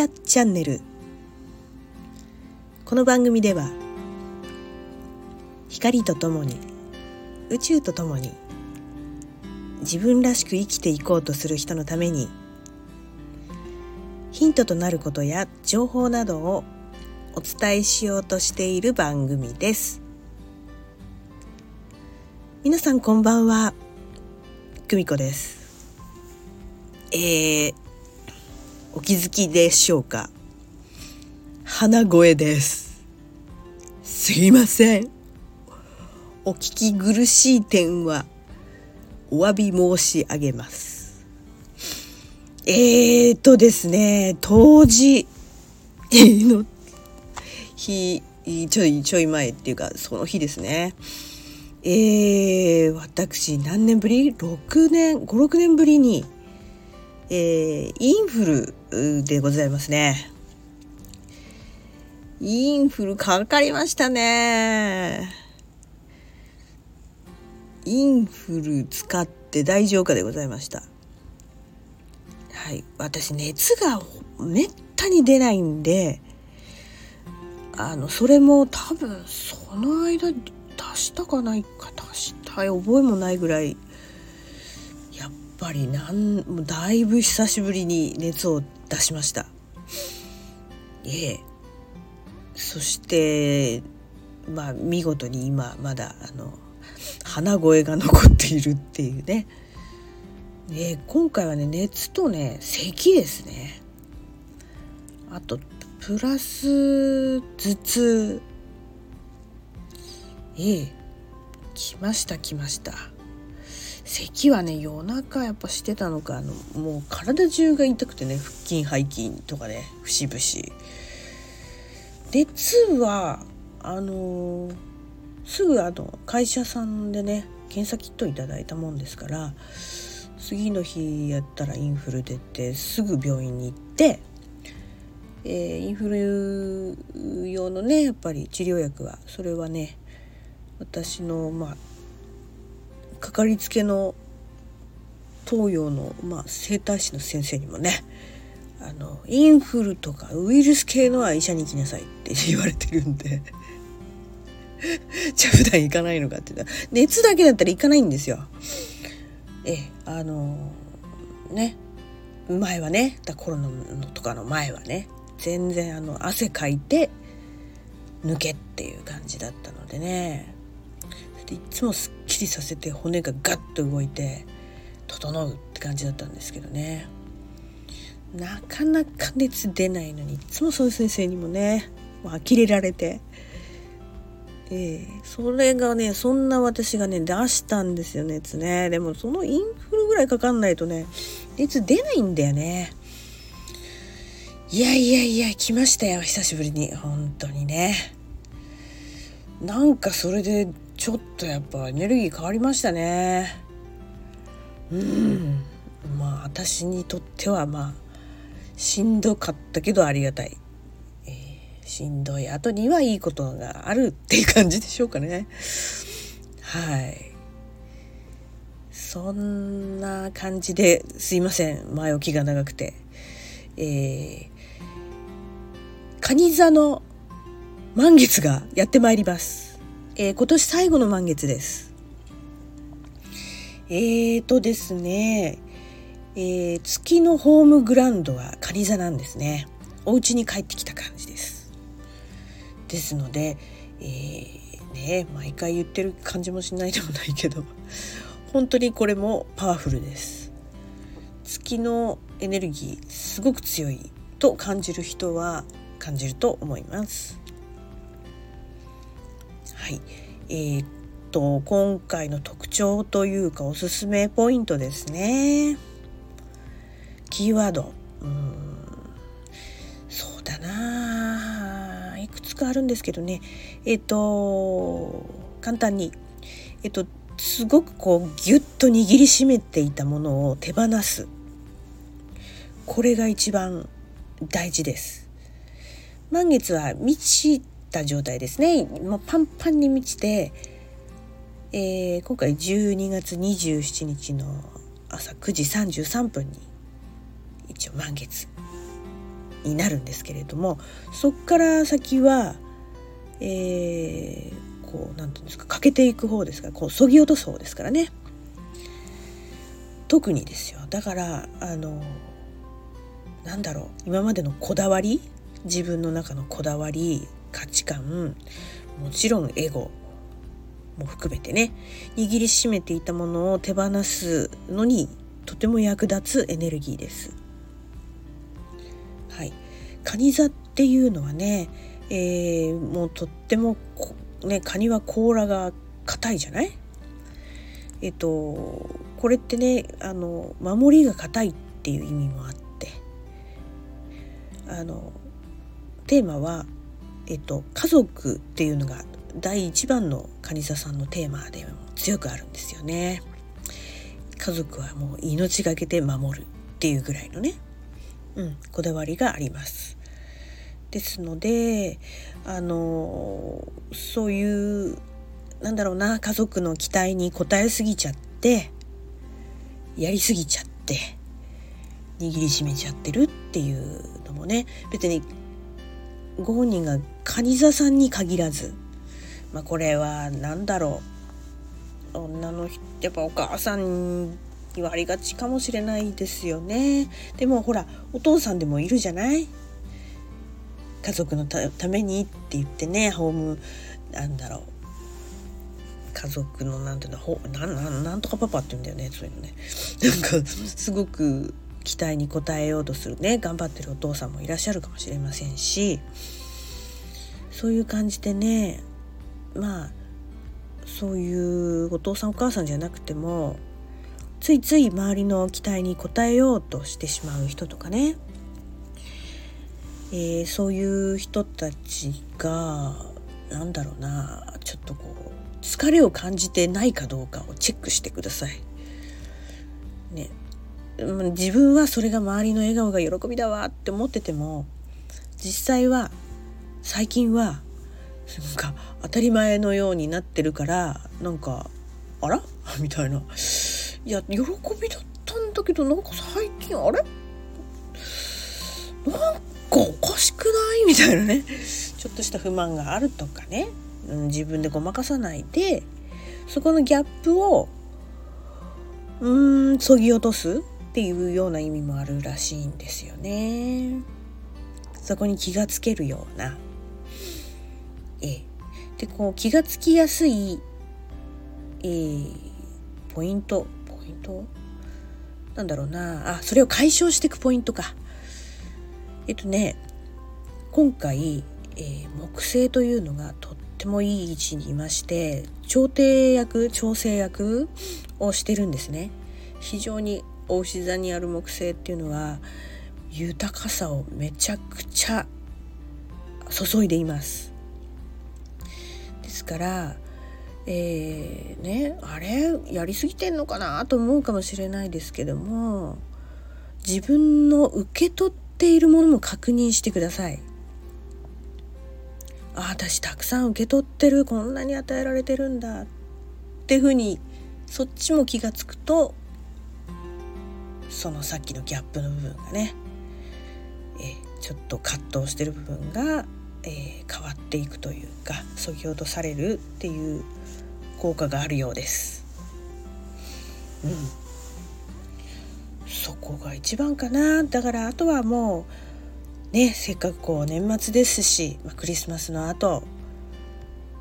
アチャンネルこの番組では光とともに宇宙とともに自分らしく生きていこうとする人のためにヒントとなることや情報などをお伝えしようとしている番組です。皆さんこんばんは。久美子です。えー、お気づきでしょうか？鼻声です。すいません。お聞き苦しい点はお詫び申し上げます。えーとですね当時の 日ちょいちょい前っていうかその日ですね。えー、私何年ぶり ?6 年56年ぶりにえー、インフルでございますね。インフルかかりましたね。インフル使って大丈夫かでございました。はい、私熱がめったに出ないんで、あのそれも多分その間出したかないか出したい覚えもないぐらいぱりなんだいぶ久しぶりに熱を出しました。ええ。そしてまあ見事に今まだあの鼻声が残っているっていうね。ね今回はね熱とね咳ですね。あとプラス頭痛。ええ。来ました来ました。咳はね夜中やっぱしてたのかあのもう体中が痛くてね腹筋背筋とかね節々。熱はあのー、すぐあの会社さんでね検査キットいただいたもんですから次の日やったらインフル出てすぐ病院に行って、えー、インフル用のねやっぱり治療薬はそれはね私のまあかかりつけの東洋の、まあ、整体師の先生にもねあのインフルとかウイルス系のは医者に行きなさいって言われてるんで じゃあ普段行かないのかって言ったら熱だけだったら行かないんですよ。ええあのね前はねだコロナのとかの前はね全然あの汗かいて抜けっていう感じだったのでねでいつもすっきりさせて骨がガッと動いて整うって感じだったんですけどね。なかなか熱出ないのにいつもそういう先生にもねもう呆れられて、えー、それがねそんな私がね出したんですよ熱ね。でもそのインフルぐらいかかんないとね熱出ないんだよね。いやいやいや来ましたよ久しぶりに。本当にね。なんかそれでちょっとやっぱエネルギー変わりましたね。うん。まあ私にとってはまあしんどかったけどありがたい、えー、しんどい後にはいいことがあるっていう感じでしょうかね。はい。そんな感じですいません。前置きが長くて。えー、蟹座の満月がやってまいります。えー、今年最後の満月です。えーとですね、えー、月のホームグラウンドは蟹座なんですね。お家に帰ってきた感じです。ですので、えー、ね、毎回言ってる感じもしないでもないけど、本当にこれもパワフルです。月のエネルギーすごく強いと感じる人は感じると思います。はい、えー、っと今回の特徴というかおすすめポイントですね。キーワード、うん。そうだな。いくつかあるんですけどね。えっと簡単に。えっとすごくこうギュッと握りしめていたものを手放す。これが一番大事です。満月は満ちた状態ですね。もうパンパンに満ちて、えー、今回12月27日の朝9時33分に一応満月になるんですけれどもそっから先は、えー、こう何て言うんですか欠けていく方ですからこうそぎ落とす方ですからね。特にですよ。だからあのなんだろう今までのこだわり自分の中のこだわり価値観もちろんエゴも含めてね握りしめていたものを手放すのにとても役立つエネルギーです。はい、カニ座っていうのはね、えー、もうとってもねカニは甲羅が硬いじゃない？えっとこれってねあの守りが硬いっていう意味もあって。あのテーマは、えっと、家族っていうのが第一番のカニ座さんのテーマでも強くあるんですよね。家族はもう命がけで守るっていうぐらいのね、うん、こだわりがあります。ですのであのそういうなんだろうな家族の期待に応えすぎちゃってやりすぎちゃって握りしめちゃってるっていうのもね別にご本人が蟹座さんに限らずまあ、これは何だろう。女の人やっぱお母さんにはありがちかもしれないですよね。でもほらお父さんでもいるじゃない？家族のためにって言ってねホームなんだろう。家族のなんていうのほなんなんなんとかパパって言うんだよねそういうのね。なんか すごく期待に応えようとするね頑張ってるお父さんもいらっしゃるかもしれませんしそういう感じでねまあそういうお父さんお母さんじゃなくてもついつい周りの期待に応えようとしてしまう人とかね、えー、そういう人たちがなんだろうなちょっとこう疲れを感じてないかどうかをチェックしてください。ね、自分はそれが周りの笑顔が喜びだわって思ってても実際は最近はなんか当たり前のようになってるからなんかあら？みたいな。いや喜びだったんだけどなんか最近あれ？なんかおかしくない？みたいなね。ちょっとした不満があるとかね、うん、自分でごまかさないでそこのギャップをうーんそぎ落とす。っていうような意味もあるらしいんですよね。そこに気がつけるような。えでこう気がつきやすい、えー、ポイントポイント？なんだろうな。あそれを解消していくポイントか。えっとね今回、えー、木星というのがとってもいい位置にいまして調停役調整役をしてるんですね。非常にお牛座にある木星っていうのは豊かさをめちゃくちゃ注いでいますですからえー、ねあれやりすぎてんのかなと思うかもしれないですけども自分の受け取っているものも確認してください。あ私たくさん受け取ってるこんなに与えられてるんだっていうふうにそっちも気が付くとそのさっきのギャップの部分がね、えちょっと葛藤してる部分がえ、変わっていくというかそぎ落とされるっていう効果があるようです。うん、そこが一番かなだからあとはもうねせっかくこう年末ですし、まあ、クリスマスの後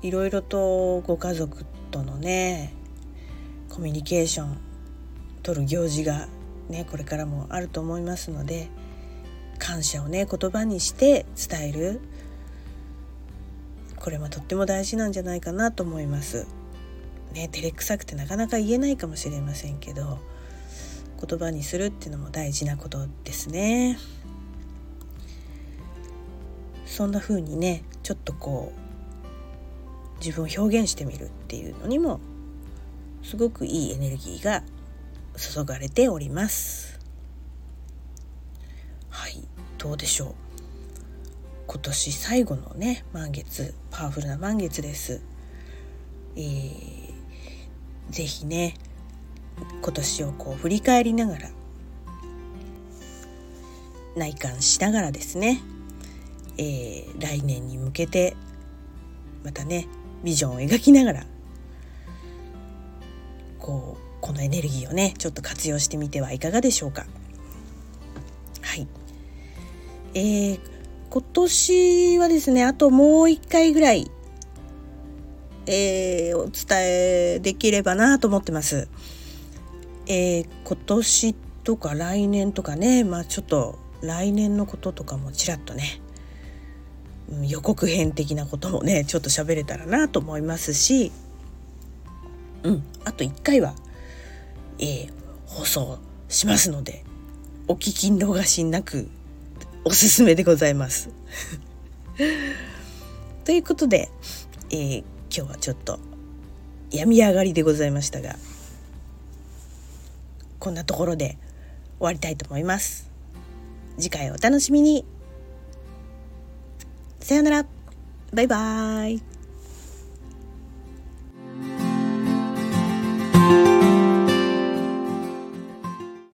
いろいろとご家族とのねコミュニケーション取る行事がねこれからもあると思いますので感謝をね言葉にして伝えるこれもとっても大事なんじゃないかなと思います。ね照れくさくてなかなか言えないかもしれませんけど言葉にするっていうのも大事なことですね。そんな風にねちょっとこう自分を表現してみるっていうのにもすごくいいエネルギーが注がれております。はいどうでしょう今年最後のね満月パワフルな満月です。えー、ぜひね今年をこう振り返りながら内観しながらですね、えー、来年に向けてまたねビジョンを描きながらこうこのエネルギーをねちょっと活用してみてはいかがでしょうか。はいえー、今年はですねあともう一回ぐらい、えー、お伝えできればなと思ってます。えー、今年とか来年とかねまあちょっと来年のこととかもちらっとね予告編的なこともねちょっと喋れたらなと思いますしうんあと1回は、えー、放送しますのでお聞き逃しなくおすすめでございます。ということで、えー、今日はちょっと病み上がりでございましたがこんなところで終わりたいと思います。次回お楽しみに。さよなら。バイバーイ。